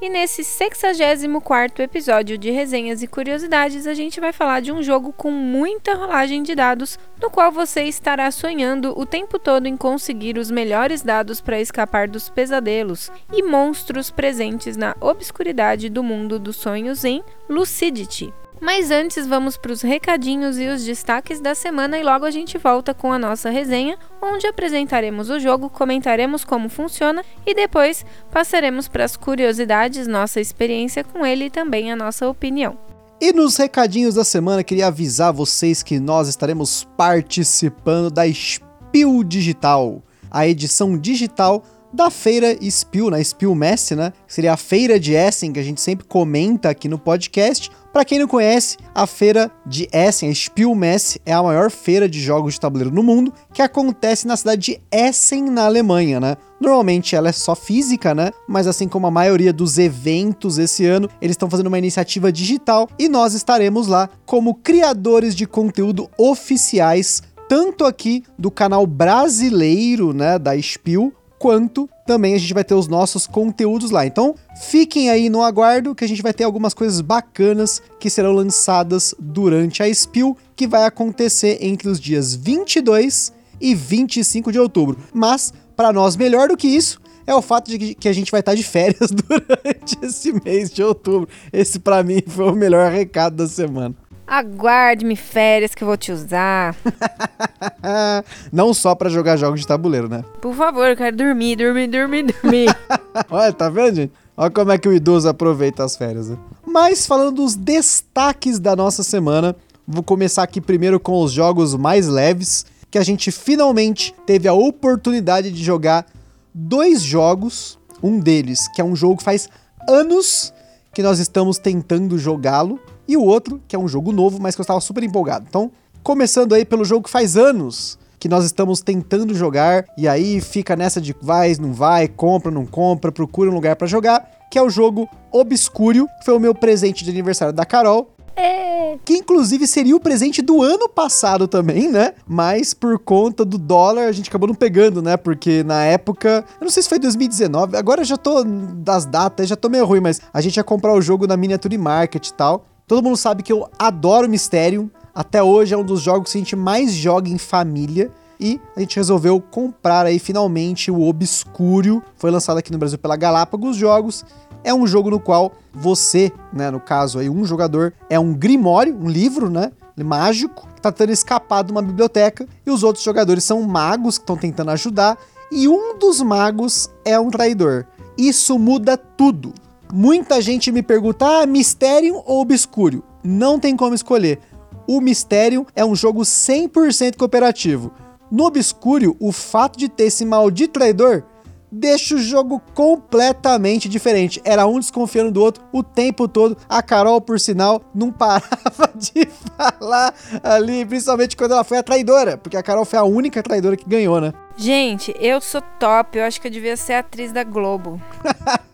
E nesse 64 episódio de resenhas e curiosidades, a gente vai falar de um jogo com muita rolagem de dados, no qual você estará sonhando o tempo todo em conseguir os melhores dados para escapar dos pesadelos e monstros presentes na obscuridade do mundo dos sonhos em Lucidity. Mas antes vamos para os recadinhos e os destaques da semana e logo a gente volta com a nossa resenha, onde apresentaremos o jogo, comentaremos como funciona e depois passaremos para as curiosidades, nossa experiência com ele e também a nossa opinião. E nos recadinhos da semana, queria avisar vocês que nós estaremos participando da Spill Digital, a edição digital da feira Spill, na Spill Mess, né? Seria a feira de Essen que a gente sempre comenta aqui no podcast, para quem não conhece, a feira de Essen, a Spielmesse, é a maior feira de jogos de tabuleiro no mundo, que acontece na cidade de Essen, na Alemanha, né? Normalmente ela é só física, né? Mas assim como a maioria dos eventos esse ano, eles estão fazendo uma iniciativa digital e nós estaremos lá como criadores de conteúdo oficiais, tanto aqui do canal brasileiro, né, da Spiel, quanto também a gente vai ter os nossos conteúdos lá. Então, fiquem aí no aguardo que a gente vai ter algumas coisas bacanas que serão lançadas durante a Spill, que vai acontecer entre os dias 22 e 25 de outubro. Mas, para nós, melhor do que isso, é o fato de que a gente vai estar de férias durante esse mês de outubro. Esse, para mim, foi o melhor recado da semana. Aguarde-me férias que eu vou te usar. Não só para jogar jogos de tabuleiro, né? Por favor, eu quero dormir, dormir, dormir, dormir. Olha, tá vendo, gente? Olha como é que o idoso aproveita as férias. Né? Mas falando dos destaques da nossa semana, vou começar aqui primeiro com os jogos mais leves, que a gente finalmente teve a oportunidade de jogar dois jogos. Um deles, que é um jogo que faz anos que nós estamos tentando jogá-lo, e o outro, que é um jogo novo, mas que eu estava super empolgado. Então, começando aí pelo jogo que faz anos que nós estamos tentando jogar, e aí fica nessa de vai, não vai, compra, não compra, procura um lugar para jogar, que é o jogo Obscúrio, que foi o meu presente de aniversário da Carol. É. Que inclusive seria o presente do ano passado também, né? Mas por conta do dólar a gente acabou não pegando, né? Porque na época, eu não sei se foi 2019, agora eu já tô das datas, já tô meio ruim, mas a gente ia comprar o jogo na Miniature Market e tal. Todo mundo sabe que eu adoro Mysterium. Até hoje é um dos jogos que a gente mais joga em família. E a gente resolveu comprar aí finalmente o Obscúrio. Foi lançado aqui no Brasil pela Galápagos Jogos. É um jogo no qual você, né, no caso aí, um jogador, é um grimório, um livro, né? Mágico, que tá tentando escapar de uma biblioteca. E os outros jogadores são magos que estão tentando ajudar. E um dos magos é um traidor. Isso muda tudo. Muita gente me pergunta: ah, Mysterium ou Obscuro? Não tem como escolher. O Mysterium é um jogo 100% cooperativo. No Obscuro, o fato de ter esse maldito traidor deixa o jogo completamente diferente. Era um desconfiando do outro o tempo todo. A Carol, por sinal, não parava de falar ali, principalmente quando ela foi a traidora, porque a Carol foi a única traidora que ganhou, né? Gente, eu sou top. Eu acho que eu devia ser atriz da Globo.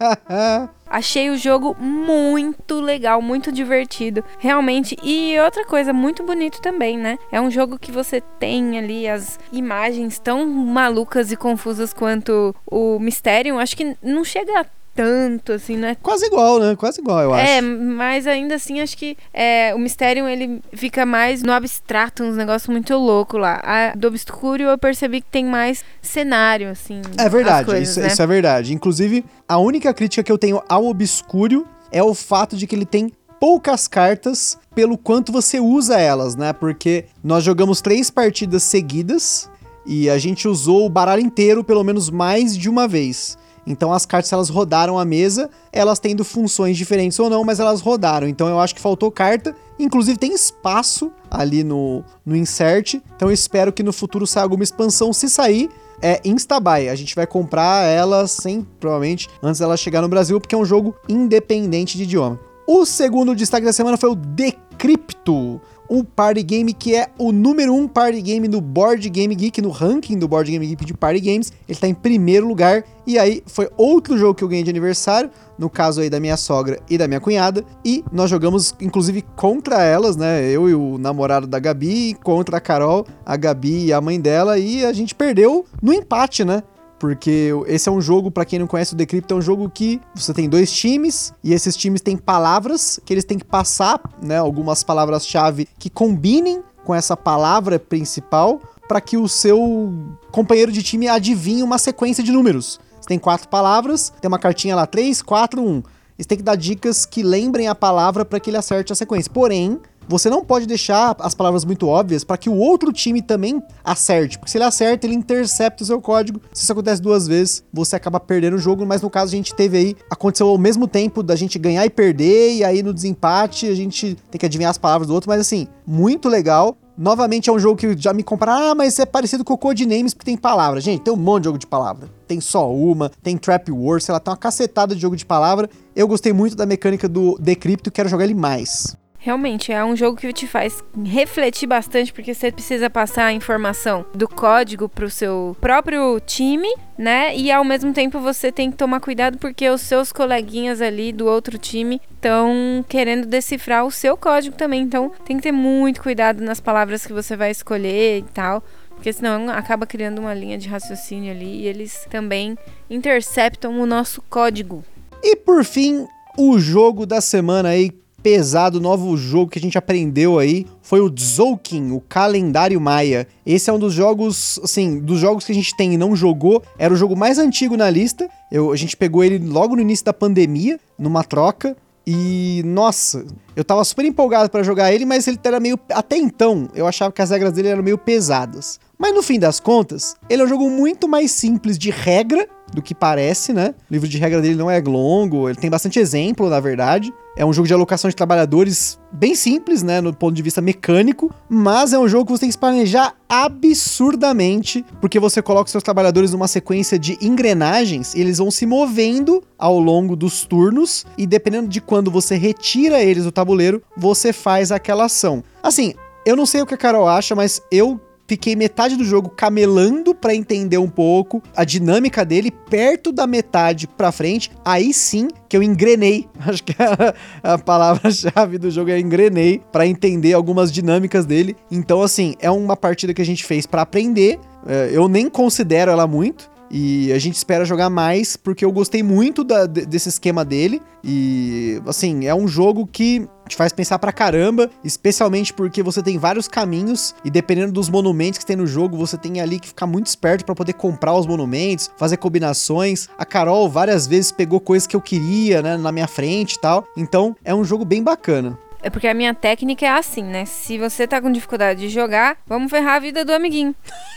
Achei o jogo muito legal, muito divertido, realmente. E outra coisa, muito bonito também, né? É um jogo que você tem ali as imagens tão malucas e confusas quanto o Mysterium. Acho que não chega a tanto, assim, né? Quase igual, né? Quase igual, eu acho. É, mas ainda assim, acho que é, o Mysterium, ele fica mais no abstrato, uns negócios muito loucos lá. A do Obscuro, eu percebi que tem mais cenário, assim. É verdade, coisas, isso, né? isso é verdade. Inclusive, a única crítica que eu tenho ao Obscuro é o fato de que ele tem poucas cartas pelo quanto você usa elas, né? Porque nós jogamos três partidas seguidas e a gente usou o baralho inteiro pelo menos mais de uma vez. Então as cartas, elas rodaram a mesa, elas tendo funções diferentes ou não, mas elas rodaram. Então eu acho que faltou carta. Inclusive tem espaço ali no, no insert. Então eu espero que no futuro saia alguma expansão. Se sair, é Instabuy. A gente vai comprar ela sem, provavelmente, antes dela chegar no Brasil, porque é um jogo independente de idioma. O segundo destaque da semana foi o Decrypto um party game que é o número um party game do Board Game Geek, no ranking do Board Game Geek de party games. Ele tá em primeiro lugar. E aí foi outro jogo que eu ganhei de aniversário, no caso aí da minha sogra e da minha cunhada. E nós jogamos, inclusive, contra elas, né? Eu e o namorado da Gabi, contra a Carol, a Gabi e a mãe dela. E a gente perdeu no empate, né? Porque esse é um jogo, para quem não conhece o Decrypt, é um jogo que você tem dois times e esses times têm palavras que eles têm que passar, né, algumas palavras-chave que combinem com essa palavra principal para que o seu companheiro de time adivinhe uma sequência de números. Você tem quatro palavras, tem uma cartinha lá, três, quatro, um. Você tem que dar dicas que lembrem a palavra para que ele acerte a sequência. Porém, você não pode deixar as palavras muito óbvias para que o outro time também acerte, porque se ele acerta, ele intercepta o seu código. Se isso acontece duas vezes, você acaba perdendo o jogo, mas no caso a gente teve aí, aconteceu ao mesmo tempo da gente ganhar e perder, e aí no desempate a gente tem que adivinhar as palavras do outro, mas assim, muito legal. Novamente é um jogo que já me compara, ah, mas é parecido com o Codenames porque tem palavra. Gente, tem um monte de jogo de palavra. Tem só uma, tem Trap Wars, sei lá, tem uma cacetada de jogo de palavra. Eu gostei muito da mecânica do Decrypto, quero jogar ele mais. Realmente, é um jogo que te faz refletir bastante, porque você precisa passar a informação do código pro seu próprio time, né? E ao mesmo tempo você tem que tomar cuidado porque os seus coleguinhas ali do outro time estão querendo decifrar o seu código também. Então tem que ter muito cuidado nas palavras que você vai escolher e tal. Porque senão acaba criando uma linha de raciocínio ali e eles também interceptam o nosso código. E por fim, o jogo da semana aí pesado, novo jogo que a gente aprendeu aí foi o Tzolk'in, o calendário maia. Esse é um dos jogos, assim, dos jogos que a gente tem e não jogou, era o jogo mais antigo na lista. Eu, a gente pegou ele logo no início da pandemia, numa troca. E nossa, eu tava super empolgado para jogar ele, mas ele era meio até então, eu achava que as regras dele eram meio pesadas. Mas no fim das contas, ele é um jogo muito mais simples de regra do que parece, né? O livro de regra dele não é longo, ele tem bastante exemplo, na verdade. É um jogo de alocação de trabalhadores bem simples, né, no ponto de vista mecânico, mas é um jogo que você tem que planejar absurdamente, porque você coloca seus trabalhadores numa sequência de engrenagens, e eles vão se movendo ao longo dos turnos, e dependendo de quando você retira eles do tabuleiro, você faz aquela ação. Assim, eu não sei o que a Carol acha, mas eu fiquei metade do jogo camelando para entender um pouco a dinâmica dele, perto da metade pra frente, aí sim que eu engrenei. Acho que a, a palavra-chave do jogo é engrenei para entender algumas dinâmicas dele. Então, assim, é uma partida que a gente fez para aprender. É, eu nem considero ela muito. E a gente espera jogar mais, porque eu gostei muito da, desse esquema dele. E, assim, é um jogo que te faz pensar pra caramba, especialmente porque você tem vários caminhos e dependendo dos monumentos que tem no jogo, você tem ali que ficar muito esperto para poder comprar os monumentos, fazer combinações. A Carol várias vezes pegou coisas que eu queria, né, na minha frente e tal. Então, é um jogo bem bacana. É porque a minha técnica é assim, né? Se você tá com dificuldade de jogar, vamos ferrar a vida do amiguinho.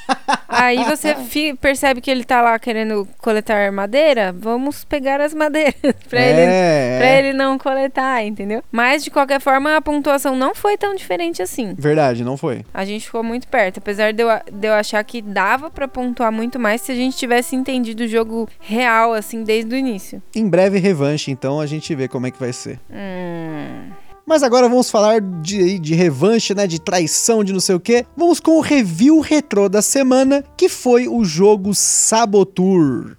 Aí você percebe que ele tá lá querendo coletar madeira, vamos pegar as madeiras pra, é, ele, pra é. ele não coletar, entendeu? Mas de qualquer forma, a pontuação não foi tão diferente assim. Verdade, não foi. A gente ficou muito perto, apesar de eu, de eu achar que dava para pontuar muito mais se a gente tivesse entendido o jogo real, assim, desde o início. Em breve, revanche, então a gente vê como é que vai ser. Hum. Mas agora vamos falar de, de revanche, né? De traição, de não sei o que. Vamos com o review retrô da semana, que foi o jogo Sabotur.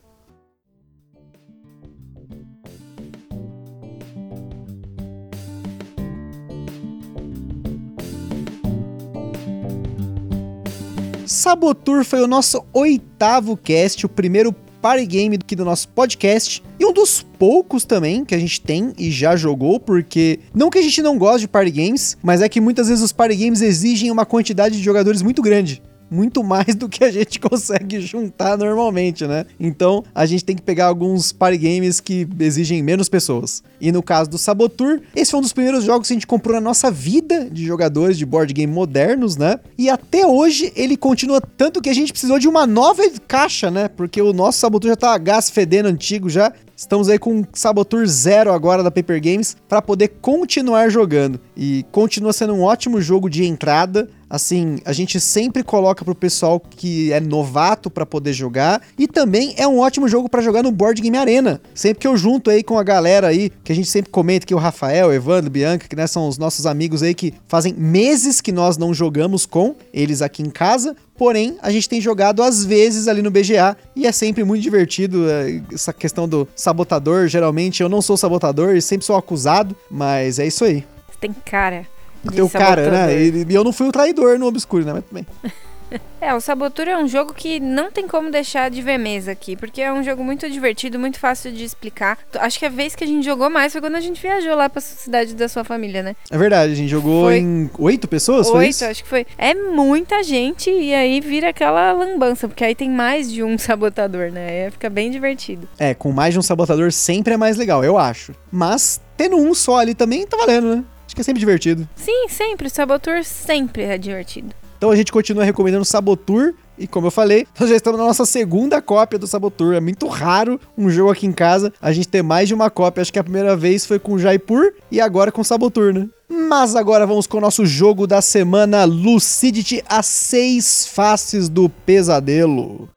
Sabotur foi o nosso oitavo cast, o primeiro party game aqui do nosso podcast. E um dos poucos também que a gente tem e já jogou, porque não que a gente não goste de party games, mas é que muitas vezes os party games exigem uma quantidade de jogadores muito grande. Muito mais do que a gente consegue juntar normalmente, né? Então a gente tem que pegar alguns party games que exigem menos pessoas. E no caso do Sabotur, esse foi um dos primeiros jogos que a gente comprou na nossa vida de jogadores de board game modernos, né? E até hoje ele continua tanto que a gente precisou de uma nova caixa, né? Porque o nosso Sabotur já tá gás fedendo antigo já. Estamos aí com Sabotur Zero agora da Paper Games para poder continuar jogando. E continua sendo um ótimo jogo de entrada. Assim, a gente sempre coloca pro pessoal que é novato para poder jogar e também é um ótimo jogo para jogar no Board Game Arena. Sempre que eu junto aí com a galera aí, que a gente sempre comenta que o Rafael, Evandro, Bianca, que né, são os nossos amigos aí que fazem meses que nós não jogamos com eles aqui em casa. Porém, a gente tem jogado às vezes ali no BGA e é sempre muito divertido é, essa questão do sabotador. Geralmente eu não sou sabotador e sempre sou acusado, mas é isso aí. Tem cara. De Tem o cara, né? sabotador. E e eu não fui o traidor no Obscure, né? Mas tudo bem. É, o Sabotur é um jogo que não tem como deixar de ver mesa aqui, porque é um jogo muito divertido, muito fácil de explicar. Acho que a vez que a gente jogou mais foi quando a gente viajou lá pra cidade da sua família, né? É verdade, a gente jogou Foi. em oito pessoas, foi Oito, acho que foi. É muita gente e aí vira aquela lambança, porque aí tem mais de um sabotador, né? Aí fica bem divertido. É, com mais de um sabotador sempre é mais legal, eu acho. Mas tendo um só ali também tá valendo, né? Acho que é sempre divertido. Sim, sempre. O Sabotur sempre é divertido. Então a gente continua recomendando o Sabotur. E como eu falei, nós já estamos na nossa segunda cópia do Sabotur. É muito raro um jogo aqui em casa a gente ter mais de uma cópia. Acho que a primeira vez foi com Jaipur e agora com Sabotur, né? Mas agora vamos com o nosso jogo da semana, Lucidity, as seis faces do pesadelo.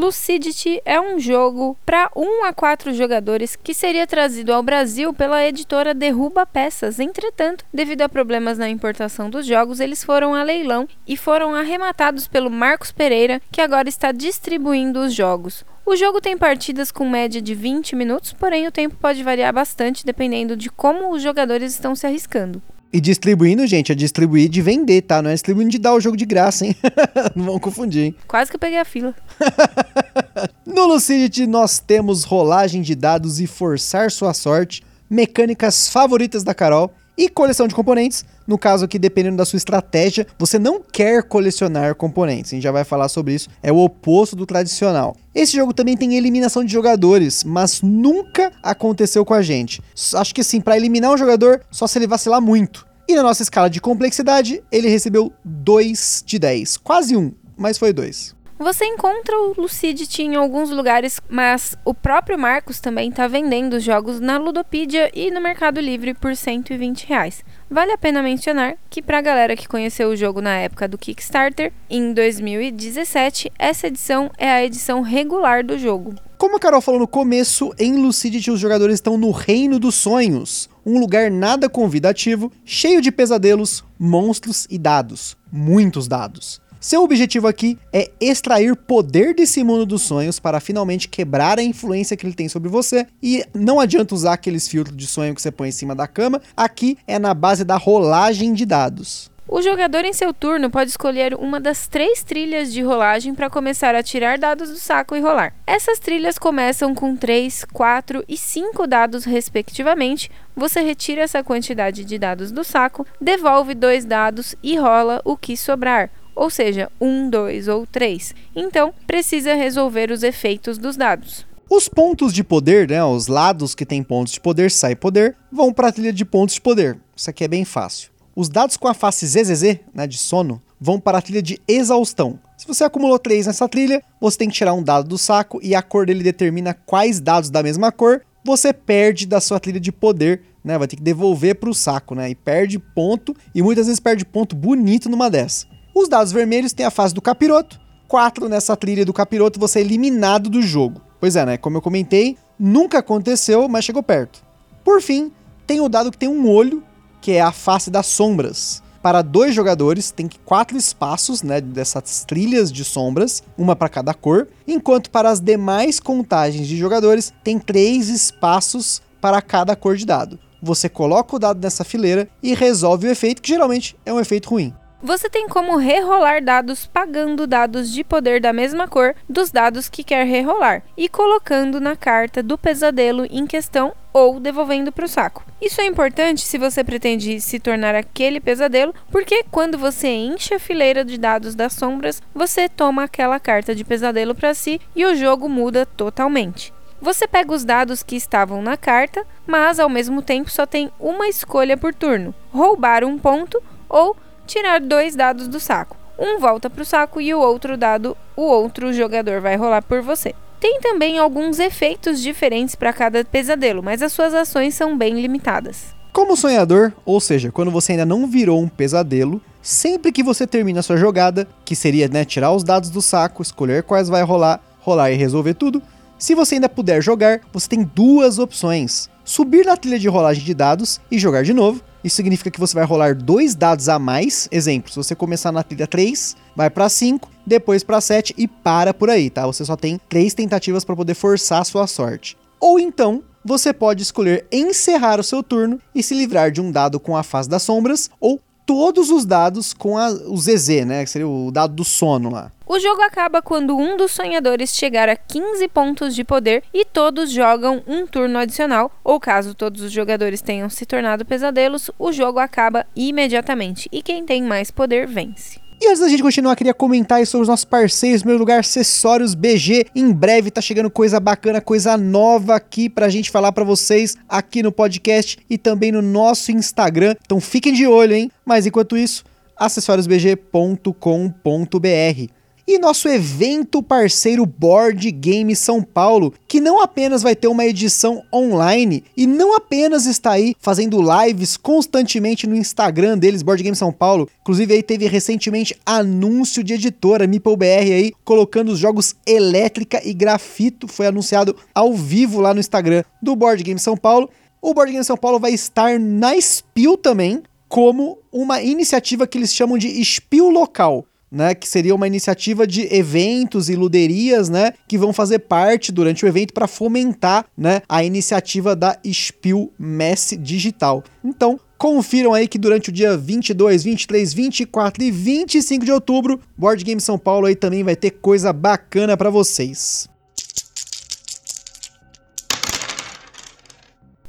Lucidity é um jogo para 1 a 4 jogadores que seria trazido ao Brasil pela editora Derruba Peças. Entretanto, devido a problemas na importação dos jogos, eles foram a leilão e foram arrematados pelo Marcos Pereira, que agora está distribuindo os jogos. O jogo tem partidas com média de 20 minutos, porém o tempo pode variar bastante dependendo de como os jogadores estão se arriscando. E distribuindo, gente, é distribuir de vender, tá? Não é distribuindo de dar o jogo de graça, hein? Não vão confundir, hein? Quase que eu peguei a fila. No Lucidity nós temos rolagem de dados e forçar sua sorte, mecânicas favoritas da Carol e coleção de componentes. No caso aqui, dependendo da sua estratégia, você não quer colecionar componentes. A gente já vai falar sobre isso. É o oposto do tradicional. Esse jogo também tem eliminação de jogadores, mas nunca aconteceu com a gente. Acho que assim, para eliminar um jogador, só se ele vacilar muito. E na nossa escala de complexidade, ele recebeu 2 de 10. Quase um, mas foi 2. Você encontra o Lucidity em alguns lugares, mas o próprio Marcos também está vendendo os jogos na Ludopedia e no Mercado Livre por 120 reais. Vale a pena mencionar que para a galera que conheceu o jogo na época do Kickstarter, em 2017, essa edição é a edição regular do jogo. Como a Carol falou no começo, em Lucidity os jogadores estão no reino dos sonhos, um lugar nada convidativo, cheio de pesadelos, monstros e dados, muitos dados. Seu objetivo aqui é extrair poder desse mundo dos sonhos para finalmente quebrar a influência que ele tem sobre você. E não adianta usar aqueles filtros de sonho que você põe em cima da cama, aqui é na base da rolagem de dados. O jogador em seu turno pode escolher uma das três trilhas de rolagem para começar a tirar dados do saco e rolar. Essas trilhas começam com 3, 4 e 5 dados respectivamente. Você retira essa quantidade de dados do saco, devolve dois dados e rola o que sobrar. Ou seja, 1, 2 ou 3. Então, precisa resolver os efeitos dos dados. Os pontos de poder, né, os lados que tem pontos de poder, sai poder, vão para a trilha de pontos de poder. Isso aqui é bem fácil. Os dados com a face ZZZ, né, de sono, vão para a trilha de exaustão. Se você acumulou 3 nessa trilha, você tem que tirar um dado do saco e a cor dele determina quais dados da mesma cor você perde da sua trilha de poder, né? Vai ter que devolver para o saco, né? E perde ponto e muitas vezes perde ponto bonito numa dessa. Os dados vermelhos têm a fase do capiroto. 4 nessa trilha do capiroto você é eliminado do jogo. Pois é, né? Como eu comentei, nunca aconteceu, mas chegou perto. Por fim, tem o dado que tem um olho, que é a face das sombras. Para dois jogadores, tem quatro espaços né, dessas trilhas de sombras, uma para cada cor, enquanto para as demais contagens de jogadores, tem três espaços para cada cor de dado. Você coloca o dado nessa fileira e resolve o efeito, que geralmente é um efeito ruim. Você tem como rerolar dados pagando dados de poder da mesma cor dos dados que quer rerolar e colocando na carta do pesadelo em questão ou devolvendo para o saco. Isso é importante se você pretende se tornar aquele pesadelo, porque quando você enche a fileira de dados das sombras, você toma aquela carta de pesadelo para si e o jogo muda totalmente. Você pega os dados que estavam na carta, mas ao mesmo tempo só tem uma escolha por turno: roubar um ponto ou tirar dois dados do saco. Um volta para o saco e o outro dado o outro jogador vai rolar por você. Tem também alguns efeitos diferentes para cada pesadelo, mas as suas ações são bem limitadas. Como sonhador, ou seja, quando você ainda não virou um pesadelo, sempre que você termina a sua jogada, que seria né, tirar os dados do saco, escolher quais vai rolar, rolar e resolver tudo, se você ainda puder jogar, você tem duas opções: subir na trilha de rolagem de dados e jogar de novo, isso significa que você vai rolar dois dados a mais. Exemplo, se você começar na trilha 3, vai para 5, depois para 7 e para por aí, tá? Você só tem três tentativas para poder forçar a sua sorte. Ou então, você pode escolher encerrar o seu turno e se livrar de um dado com a fase das sombras ou todos os dados com a, o ZZ, né? Que seria o dado do sono lá. O jogo acaba quando um dos sonhadores chegar a 15 pontos de poder e todos jogam um turno adicional, ou caso todos os jogadores tenham se tornado pesadelos, o jogo acaba imediatamente e quem tem mais poder vence. E antes da gente continuar, queria comentar sobre os nossos parceiros, meu lugar, acessórios BG. Em breve tá chegando coisa bacana, coisa nova aqui pra gente falar para vocês aqui no podcast e também no nosso Instagram. Então fiquem de olho, hein? Mas enquanto isso, acessoriosbg.com.br e nosso evento parceiro Board Game São Paulo, que não apenas vai ter uma edição online e não apenas está aí fazendo lives constantemente no Instagram deles, Board Game São Paulo. Inclusive aí teve recentemente anúncio de editora MeepleBR aí colocando os jogos Elétrica e Grafito, foi anunciado ao vivo lá no Instagram do Board Game São Paulo. O Board Game São Paulo vai estar na Spiel também, como uma iniciativa que eles chamam de Spiel Local né, que seria uma iniciativa de eventos e luderias, né, que vão fazer parte durante o evento para fomentar, né, a iniciativa da Spiel Mess Digital. Então, confiram aí que durante o dia 22, 23, 24 e 25 de outubro, Board Game São Paulo aí também vai ter coisa bacana para vocês.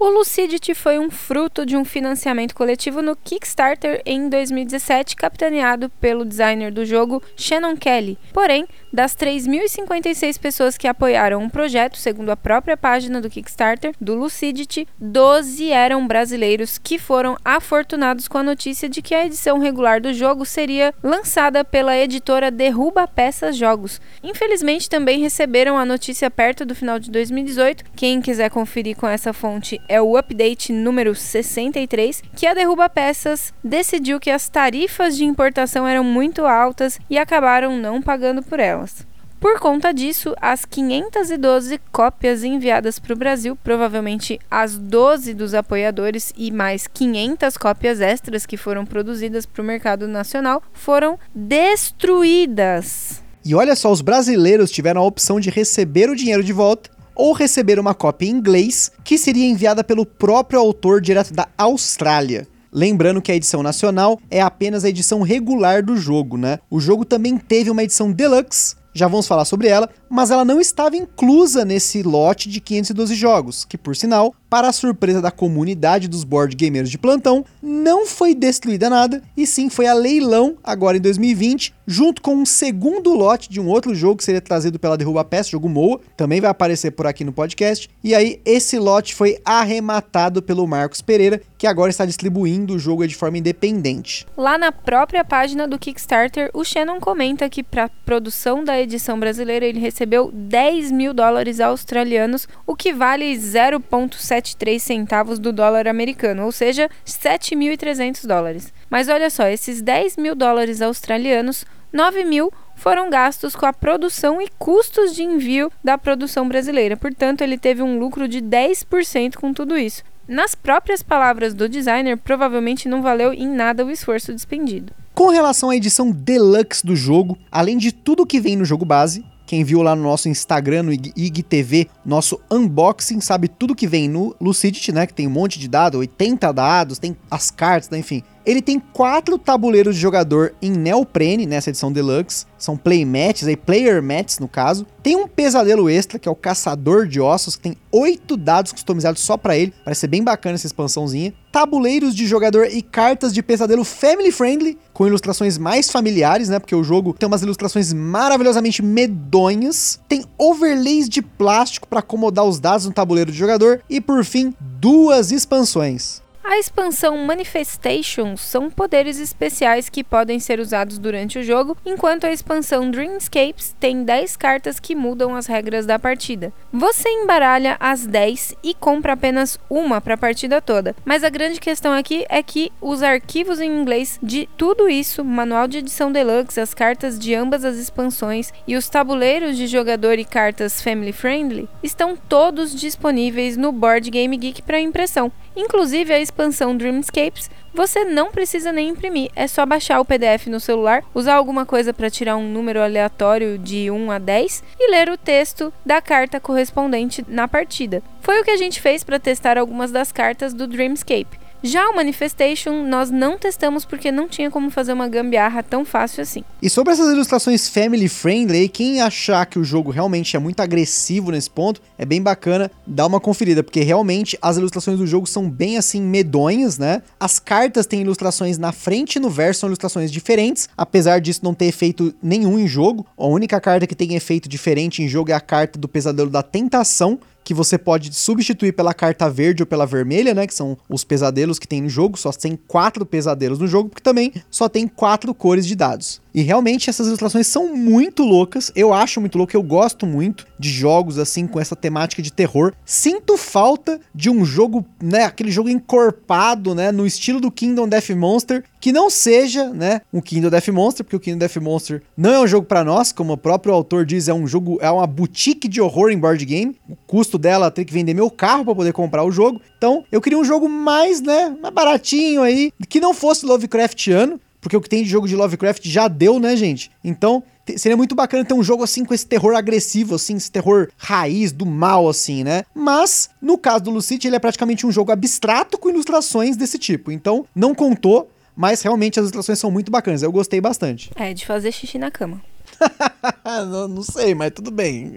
O Lucidity foi um fruto de um financiamento coletivo no Kickstarter em 2017, capitaneado pelo designer do jogo Shannon Kelly. Porém, das 3.056 pessoas que apoiaram o projeto, segundo a própria página do Kickstarter do Lucidity, 12 eram brasileiros que foram afortunados com a notícia de que a edição regular do jogo seria lançada pela editora Derruba Peças Jogos. Infelizmente, também receberam a notícia perto do final de 2018. Quem quiser conferir com essa fonte é o update número 63, que a Derruba Peças decidiu que as tarifas de importação eram muito altas e acabaram não pagando por elas. Por conta disso, as 512 cópias enviadas para o Brasil, provavelmente as 12 dos apoiadores e mais 500 cópias extras que foram produzidas para o mercado nacional, foram destruídas. E olha só, os brasileiros tiveram a opção de receber o dinheiro de volta ou receber uma cópia em inglês que seria enviada pelo próprio autor direto da Austrália. Lembrando que a edição nacional é apenas a edição regular do jogo, né? O jogo também teve uma edição deluxe, já vamos falar sobre ela, mas ela não estava inclusa nesse lote de 512 jogos, que por sinal para a surpresa da comunidade dos board gamers de plantão, não foi destruída nada, e sim foi a leilão agora em 2020, junto com um segundo lote de um outro jogo que seria trazido pela Derruba Peça, jogo Moa, também vai aparecer por aqui no podcast. E aí esse lote foi arrematado pelo Marcos Pereira, que agora está distribuindo o jogo de forma independente. Lá na própria página do Kickstarter, o Shannon comenta que para produção da edição brasileira ele recebeu 10 mil dólares australianos, o que vale 0,7 73 centavos do dólar americano, ou seja, 7.300 dólares. Mas olha só, esses 10 mil dólares australianos, 9 mil foram gastos com a produção e custos de envio da produção brasileira. Portanto, ele teve um lucro de 10% com tudo isso. Nas próprias palavras do designer, provavelmente não valeu em nada o esforço despendido. Com relação à edição deluxe do jogo, além de tudo que vem no jogo base, quem viu lá no nosso Instagram, no IGTV, nosso unboxing, sabe tudo que vem no Lucidity, né? Que tem um monte de dados, 80 dados, tem as cartas, né? enfim. Ele tem quatro tabuleiros de jogador em neoprene nessa edição deluxe. São playmats, aí player mats no caso. Tem um pesadelo extra, que é o Caçador de Ossos, que tem oito dados customizados só para ele. Parece ser bem bacana essa expansãozinha. Tabuleiros de jogador e cartas de pesadelo family friendly, com ilustrações mais familiares, né? Porque o jogo tem umas ilustrações maravilhosamente medonhas. Tem overlays de plástico para acomodar os dados no tabuleiro de jogador. E por fim, duas expansões. A expansão Manifestations são poderes especiais que podem ser usados durante o jogo, enquanto a expansão Dreamscapes tem 10 cartas que mudam as regras da partida. Você embaralha as 10 e compra apenas uma para a partida toda, mas a grande questão aqui é que os arquivos em inglês de tudo isso, manual de edição deluxe, as cartas de ambas as expansões e os tabuleiros de jogador e cartas family friendly estão todos disponíveis no Board Game Geek para impressão. Inclusive a expansão Dreamscapes, você não precisa nem imprimir, é só baixar o PDF no celular, usar alguma coisa para tirar um número aleatório de 1 a 10 e ler o texto da carta correspondente na partida. Foi o que a gente fez para testar algumas das cartas do Dreamscape. Já o Manifestation nós não testamos porque não tinha como fazer uma gambiarra tão fácil assim. E sobre essas ilustrações family friendly, quem achar que o jogo realmente é muito agressivo nesse ponto, é bem bacana dar uma conferida, porque realmente as ilustrações do jogo são bem assim medonhas, né? As cartas têm ilustrações na frente e no verso, são ilustrações diferentes, apesar disso não ter efeito nenhum em jogo. A única carta que tem efeito diferente em jogo é a carta do Pesadelo da Tentação, que você pode substituir pela carta verde ou pela vermelha, né? Que são os pesadelos que tem no jogo. Só tem quatro pesadelos no jogo, porque também só tem quatro cores de dados. E realmente essas ilustrações são muito loucas. Eu acho muito louco, eu gosto muito de jogos assim com essa temática de terror. Sinto falta de um jogo, né, aquele jogo encorpado, né, no estilo do Kingdom Death Monster, que não seja, né, um Kingdom Death Monster, porque o Kingdom Death Monster não é um jogo para nós, como o próprio autor diz, é um jogo, é uma boutique de horror em board game. O custo dela tem que vender meu carro para poder comprar o jogo. Então, eu queria um jogo mais, né, mais baratinho aí, que não fosse Lovecraftiano, porque o que tem de jogo de Lovecraft já deu, né, gente? Então, seria muito bacana ter um jogo assim com esse terror agressivo, assim, esse terror raiz do mal, assim, né? Mas, no caso do Lucid, ele é praticamente um jogo abstrato com ilustrações desse tipo. Então, não contou, mas realmente as ilustrações são muito bacanas. Eu gostei bastante. É, de fazer xixi na cama. não, não, sei, mas tudo bem.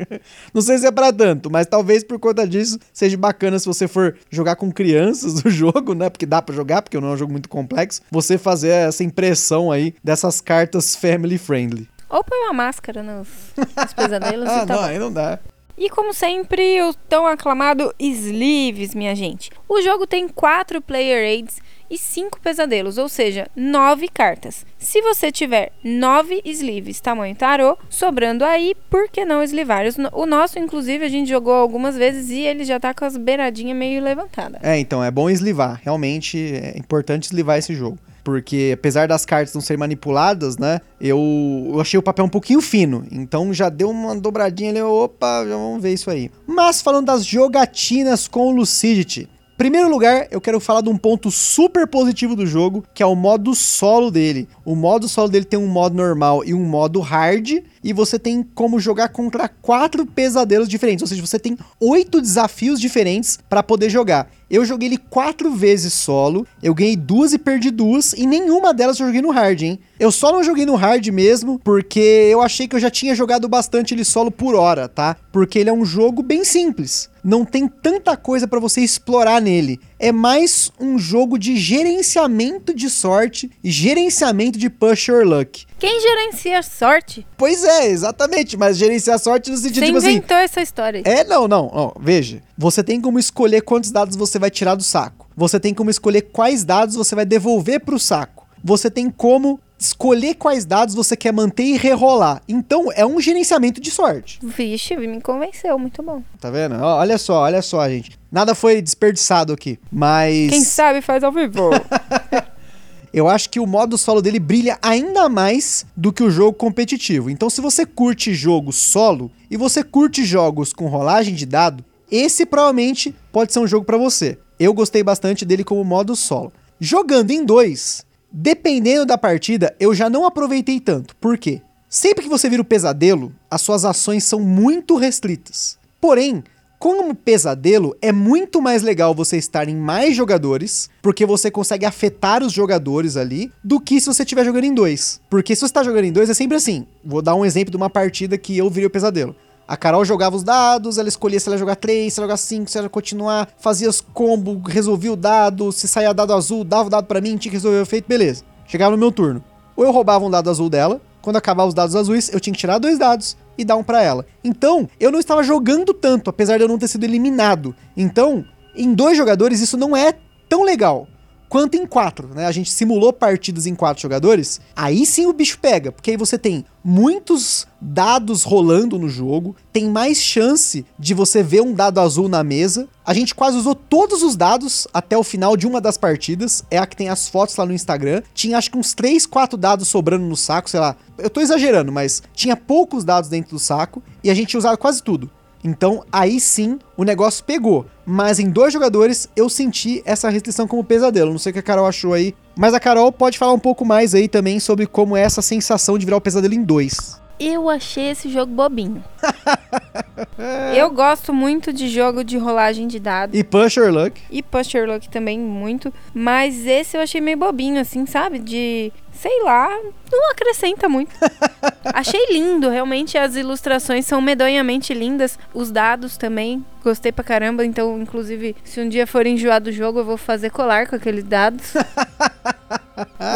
Não sei se é pra tanto, mas talvez por conta disso seja bacana se você for jogar com crianças o jogo, né? Porque dá para jogar, porque não é um jogo muito complexo. Você fazer essa impressão aí dessas cartas family friendly. Ou põe uma máscara nos, nos pesadelos ah, e tal. Não, aí não dá. E como sempre, o tão aclamado Sleeves, minha gente. O jogo tem quatro player aids e 5 pesadelos, ou seja, 9 cartas. Se você tiver 9 sleeves tamanho tarô, sobrando aí, por que não eslivar? O nosso, inclusive, a gente jogou algumas vezes e ele já tá com as beiradinhas meio levantadas. É, então é bom eslivar. Realmente é importante eslivar esse jogo porque apesar das cartas não serem manipuladas, né, eu, eu, achei o papel um pouquinho fino, então já deu uma dobradinha ali, opa, já vamos ver isso aí. Mas falando das jogatinas com Lucidity, Primeiro lugar, eu quero falar de um ponto super positivo do jogo, que é o modo solo dele. O modo solo dele tem um modo normal e um modo hard, e você tem como jogar contra quatro pesadelos diferentes, ou seja, você tem oito desafios diferentes para poder jogar. Eu joguei ele quatro vezes solo, eu ganhei duas e perdi duas, e nenhuma delas eu joguei no hard, hein? Eu só não joguei no hard mesmo, porque eu achei que eu já tinha jogado bastante ele solo por hora, tá? Porque ele é um jogo bem simples. Não tem tanta coisa para você explorar nele. É mais um jogo de gerenciamento de sorte e gerenciamento de push or luck. Quem gerencia sorte? Pois é, exatamente, mas gerenciar sorte no sentido Você tipo assim. inventou essa história. É, não, não. Veja, você tem como escolher quantos dados você vai tirar do saco. Você tem como escolher quais dados você vai devolver pro saco. Você tem como escolher quais dados você quer manter e rerolar. Então, é um gerenciamento de sorte. Vixe, me convenceu, muito bom. Tá vendo? Olha só, olha só, gente. Nada foi desperdiçado aqui, mas... Quem sabe faz ao vivo. eu acho que o modo solo dele brilha ainda mais do que o jogo competitivo. Então, se você curte jogo solo e você curte jogos com rolagem de dado, esse provavelmente pode ser um jogo para você. Eu gostei bastante dele como modo solo. Jogando em dois, dependendo da partida, eu já não aproveitei tanto. Por quê? Sempre que você vira o pesadelo, as suas ações são muito restritas. Porém, Como pesadelo, é muito mais legal você estar em mais jogadores, porque você consegue afetar os jogadores ali, do que se você estiver jogando em dois. Porque se você está jogando em dois, é sempre assim. Vou dar um exemplo de uma partida que eu virei o pesadelo. A Carol jogava os dados, ela escolhia se ela ia jogar 3, se ela ia jogar 5, se ela ia continuar, fazia os combos, resolvia o dado, se saía dado azul, dava o dado para mim, tinha que resolver o efeito, beleza. Chegava no meu turno. Ou eu roubava um dado azul dela, quando acabava os dados azuis, eu tinha que tirar dois dados e dar um para ela. Então, eu não estava jogando tanto, apesar de eu não ter sido eliminado. Então, em dois jogadores, isso não é tão legal quanto em quatro, né? A gente simulou partidas em quatro jogadores, aí sim o bicho pega, porque aí você tem muitos dados rolando no jogo, tem mais chance de você ver um dado azul na mesa. A gente quase usou todos os dados até o final de uma das partidas, é a que tem as fotos lá no Instagram. Tinha acho que uns 3, 4 dados sobrando no saco, sei lá. Eu tô exagerando, mas tinha poucos dados dentro do saco e a gente usava quase tudo. Então aí sim o negócio pegou. Mas em dois jogadores eu senti essa restrição como pesadelo. Não sei o que a Carol achou aí. Mas a Carol pode falar um pouco mais aí também sobre como é essa sensação de virar o pesadelo em dois. Eu achei esse jogo bobinho. eu gosto muito de jogo de rolagem de dados. E Pusher Luck. E Pusher Luck também muito. Mas esse eu achei meio bobinho, assim, sabe? De sei lá, não acrescenta muito. Achei lindo, realmente as ilustrações são medonhamente lindas, os dados também, gostei pra caramba, então inclusive se um dia for enjoar do jogo eu vou fazer colar com aqueles dados.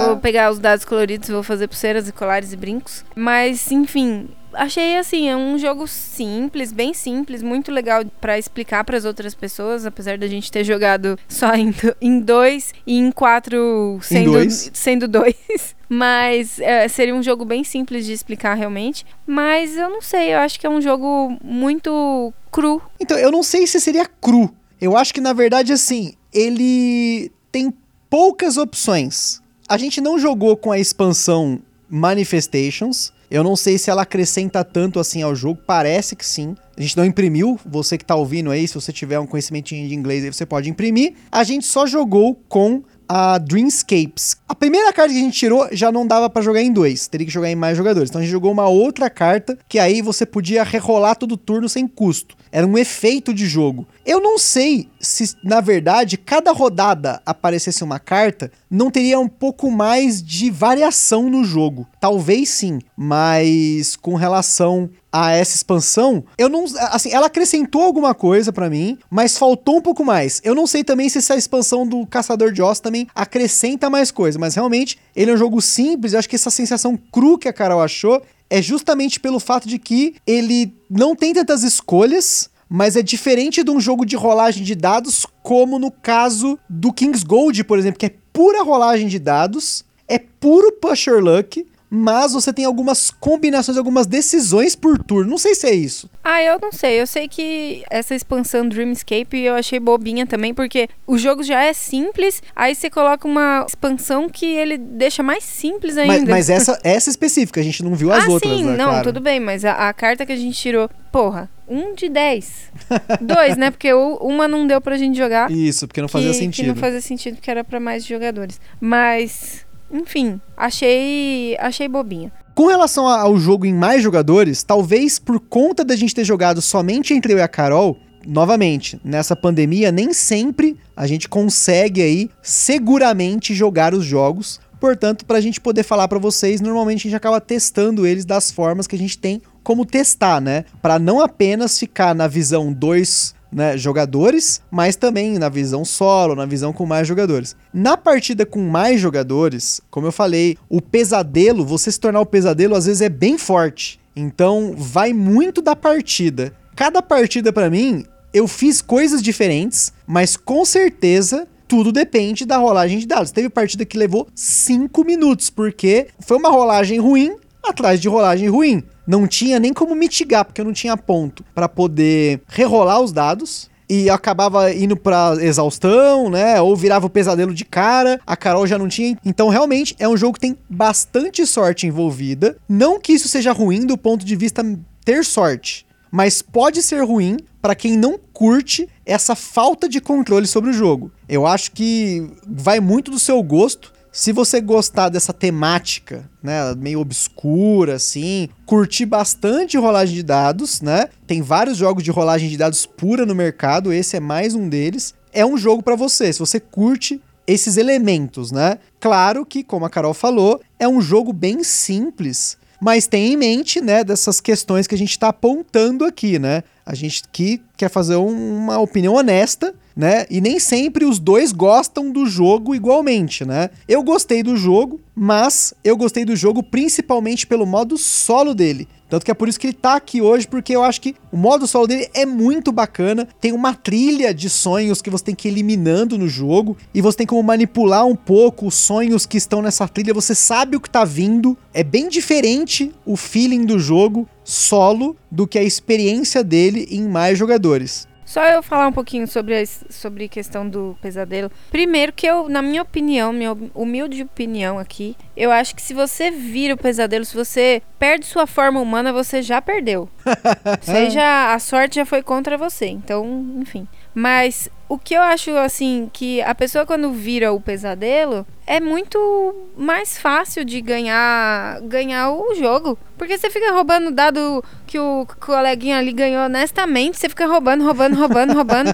vou pegar os dados coloridos, vou fazer pulseiras e colares e brincos, mas enfim, achei assim, é um jogo simples, bem simples, muito legal para explicar para as outras pessoas, apesar da gente ter jogado só em, em dois e em quatro sendo, em dois. sendo dois. Mas é, seria um jogo bem simples de explicar realmente. Mas eu não sei, eu acho que é um jogo muito cru. Então, eu não sei se seria cru. Eu acho que na verdade, assim, ele tem poucas opções. A gente não jogou com a expansão Manifestations. Eu não sei se ela acrescenta tanto assim ao jogo, parece que sim. A gente não imprimiu, você que tá ouvindo aí, se você tiver um conhecimentinho de inglês aí, você pode imprimir. A gente só jogou com a Dreamscapes. A primeira carta que a gente tirou já não dava para jogar em dois, teria que jogar em mais jogadores. Então a gente jogou uma outra carta que aí você podia rerolar todo turno sem custo. Era um efeito de jogo. Eu não sei se, na verdade, cada rodada aparecesse uma carta, não teria um pouco mais de variação no jogo. Talvez sim, mas com relação a essa expansão, eu não, assim, ela acrescentou alguma coisa para mim, mas faltou um pouco mais. Eu não sei também se essa expansão do Caçador de Ossos também acrescenta mais coisa, mas realmente ele é um jogo simples, eu acho que essa sensação cru que a Carol achou é justamente pelo fato de que ele não tem tantas escolhas, mas é diferente de um jogo de rolagem de dados, como no caso do King's Gold, por exemplo, que é pura rolagem de dados, é puro pusher luck, mas você tem algumas combinações, algumas decisões por turno. Não sei se é isso. Ah, eu não sei. Eu sei que essa expansão Dreamscape eu achei bobinha também, porque o jogo já é simples, aí você coloca uma expansão que ele deixa mais simples ainda. Mas, mas essa, essa específica, a gente não viu as ah, outras, sim, né? Não, claro. tudo bem, mas a, a, carta que a gente tirou, porra, um de dez. Dois, né? Porque uma não deu pra gente jogar. Isso, porque não fazia que, sentido. Que não fazia sentido, porque era para mais jogadores. Mas enfim, achei, achei bobinha. Com relação ao jogo em mais jogadores, talvez por conta da gente ter jogado somente entre eu e a Carol, novamente, nessa pandemia, nem sempre a gente consegue aí seguramente jogar os jogos. Portanto, para a gente poder falar para vocês, normalmente a gente acaba testando eles das formas que a gente tem como testar, né? Para não apenas ficar na visão 2 né, jogadores, mas também na visão solo, na visão com mais jogadores. Na partida com mais jogadores, como eu falei, o pesadelo, você se tornar o pesadelo às vezes é bem forte. Então vai muito da partida. Cada partida para mim, eu fiz coisas diferentes, mas com certeza tudo depende da rolagem de dados. Teve partida que levou 5 minutos, porque foi uma rolagem ruim atrás de rolagem ruim não tinha nem como mitigar, porque eu não tinha ponto para poder rerolar os dados e acabava indo pra exaustão, né? Ou virava o pesadelo de cara, a Carol já não tinha. Então, realmente, é um jogo que tem bastante sorte envolvida. Não que isso seja ruim do ponto de vista ter sorte, mas pode ser ruim para quem não curte essa falta de controle sobre o jogo. Eu acho que vai muito do seu gosto Se você gostar dessa temática, né, meio obscura assim, curtir bastante rolagem de dados, né? Tem vários jogos de rolagem de dados pura no mercado, esse é mais um deles. É um jogo para você. Se você curte esses elementos, né? Claro que, como a Carol falou, é um jogo bem simples, mas tem em mente, né, dessas questões que a gente está apontando aqui, né? A gente que quer fazer um, uma opinião honesta, né? E nem sempre os dois gostam do jogo igualmente, né? Eu gostei do jogo, mas eu gostei do jogo principalmente pelo modo solo dele. Tanto que é por isso que ele tá aqui hoje, porque eu acho que o modo solo dele é muito bacana. Tem uma trilha de sonhos que você tem que ir eliminando no jogo. E você tem como manipular um pouco os sonhos que estão nessa trilha. Você sabe o que tá vindo. É bem diferente o feeling do jogo solo do que a experiência dele em mais jogadores. Só eu falar um pouquinho sobre a sobre questão do pesadelo. Primeiro que eu, na minha opinião, minha humilde opinião aqui, eu acho que se você vira o pesadelo, se você perde sua forma humana, você já perdeu. Seja a sorte já foi contra você. Então, enfim. Mas o que eu acho assim que a pessoa quando vira o pesadelo é muito mais fácil de ganhar ganhar o jogo, porque você fica roubando dado que o coleguinha ali ganhou honestamente, você fica roubando, roubando, roubando, roubando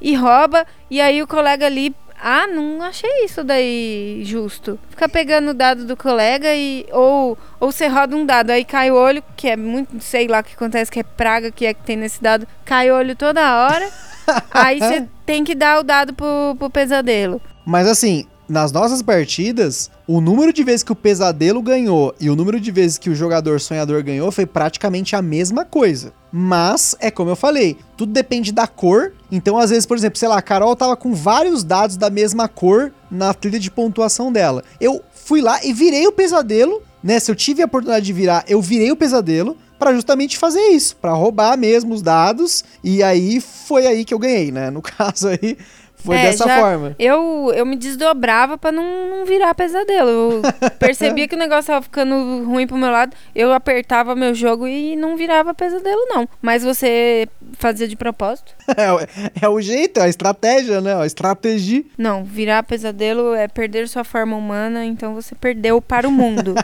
e rouba e aí o colega ali ah, não achei isso daí justo. Fica pegando o dado do colega e ou ou você roda um dado, aí cai o olho, que é muito, sei lá o que acontece, que é praga que é que tem nesse dado, cai o olho toda hora. Aí você tem que dar o dado pro, pro pesadelo. Mas assim, nas nossas partidas, o número de vezes que o pesadelo ganhou e o número de vezes que o jogador sonhador ganhou foi praticamente a mesma coisa. Mas, é como eu falei, tudo depende da cor. Então, às vezes, por exemplo, sei lá, a Carol tava com vários dados da mesma cor na trilha de pontuação dela. Eu fui lá e virei o pesadelo, né? Se eu tive a oportunidade de virar, eu virei o pesadelo para justamente fazer isso, para roubar mesmo os dados. E aí foi aí que eu ganhei, né? No caso aí foi é, dessa forma. Eu, eu me desdobrava para não, não, virar pesadelo. Eu percebia que o negócio tava ficando ruim pro meu lado. Eu apertava meu jogo e não virava pesadelo, não. Mas você fazia de propósito? é, é o jeito, é a estratégia, né? A estratégia. Não, virar pesadelo é perder sua forma humana, então você perdeu para o mundo.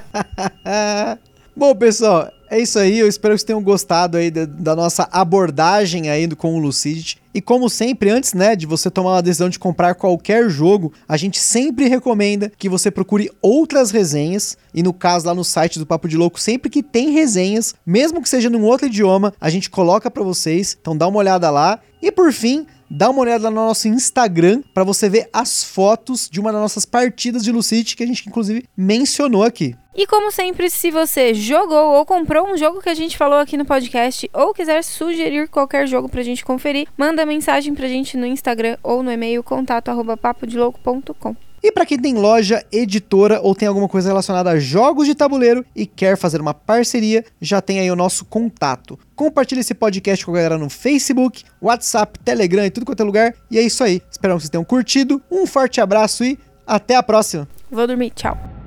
Bom, pessoal, é isso aí. Eu espero que vocês tenham gostado aí da, da nossa abordagem aí com o Lucidity. E como sempre, antes, né, de você tomar uma decisão de comprar qualquer jogo, a gente sempre recomenda que você procure outras resenhas. E no caso lá no site do Papo de Louco, sempre que tem resenhas, mesmo que seja num outro idioma, a gente coloca para vocês. Então dá uma olhada lá. E por fim, dá uma olhada no nosso Instagram para você ver as fotos de uma das nossas partidas de Lucid que a gente inclusive mencionou aqui. E como sempre, se você jogou ou comprou um jogo que a gente falou aqui no podcast ou quiser sugerir qualquer jogo pra gente conferir, manda mensagem pra gente no Instagram ou no e-mail contato@papodelouco.com. E para quem tem loja, editora ou tem alguma coisa relacionada a jogos de tabuleiro e quer fazer uma parceria, já tem aí o nosso contato. Compartilhe esse podcast com a galera no Facebook, WhatsApp, Telegram e tudo quanto é lugar. E é isso aí. Espero que vocês tenham curtido. Um forte abraço e até a próxima. Vou dormir. Tchau.